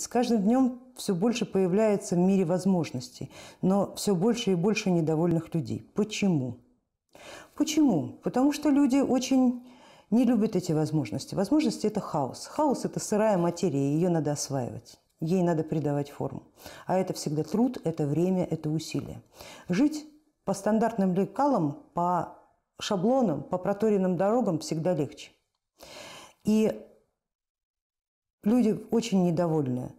С каждым днем все больше появляется в мире возможностей, но все больше и больше недовольных людей. Почему? Почему? Потому что люди очень не любят эти возможности. Возможности – это хаос. Хаос – это сырая материя, ее надо осваивать. Ей надо придавать форму. А это всегда труд, это время, это усилие. Жить по стандартным лекалам, по шаблонам, по проторенным дорогам всегда легче. И люди очень недовольны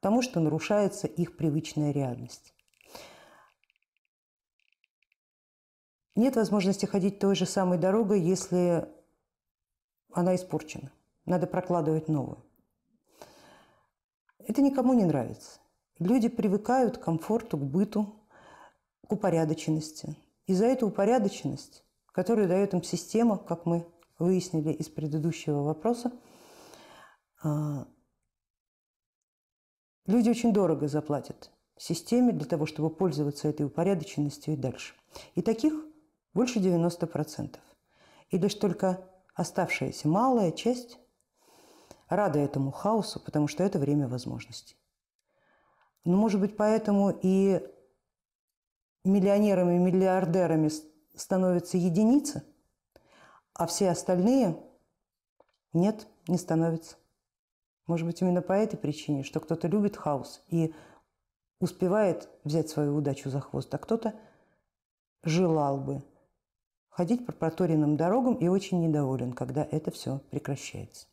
тому, что нарушается их привычная реальность. Нет возможности ходить той же самой дорогой, если она испорчена. Надо прокладывать новую. Это никому не нравится. Люди привыкают к комфорту, к быту, к упорядоченности. И за эту упорядоченность, которую дает им система, как мы выяснили из предыдущего вопроса, люди очень дорого заплатят системе для того, чтобы пользоваться этой упорядоченностью и дальше. И таких больше 90%. И лишь только оставшаяся малая часть рада этому хаосу, потому что это время возможностей. Но, ну, может быть, поэтому и миллионерами, миллиардерами становятся единицы, а все остальные нет, не становятся. Может быть, именно по этой причине, что кто-то любит хаос и успевает взять свою удачу за хвост, а кто-то желал бы ходить по проторенным дорогам и очень недоволен, когда это все прекращается.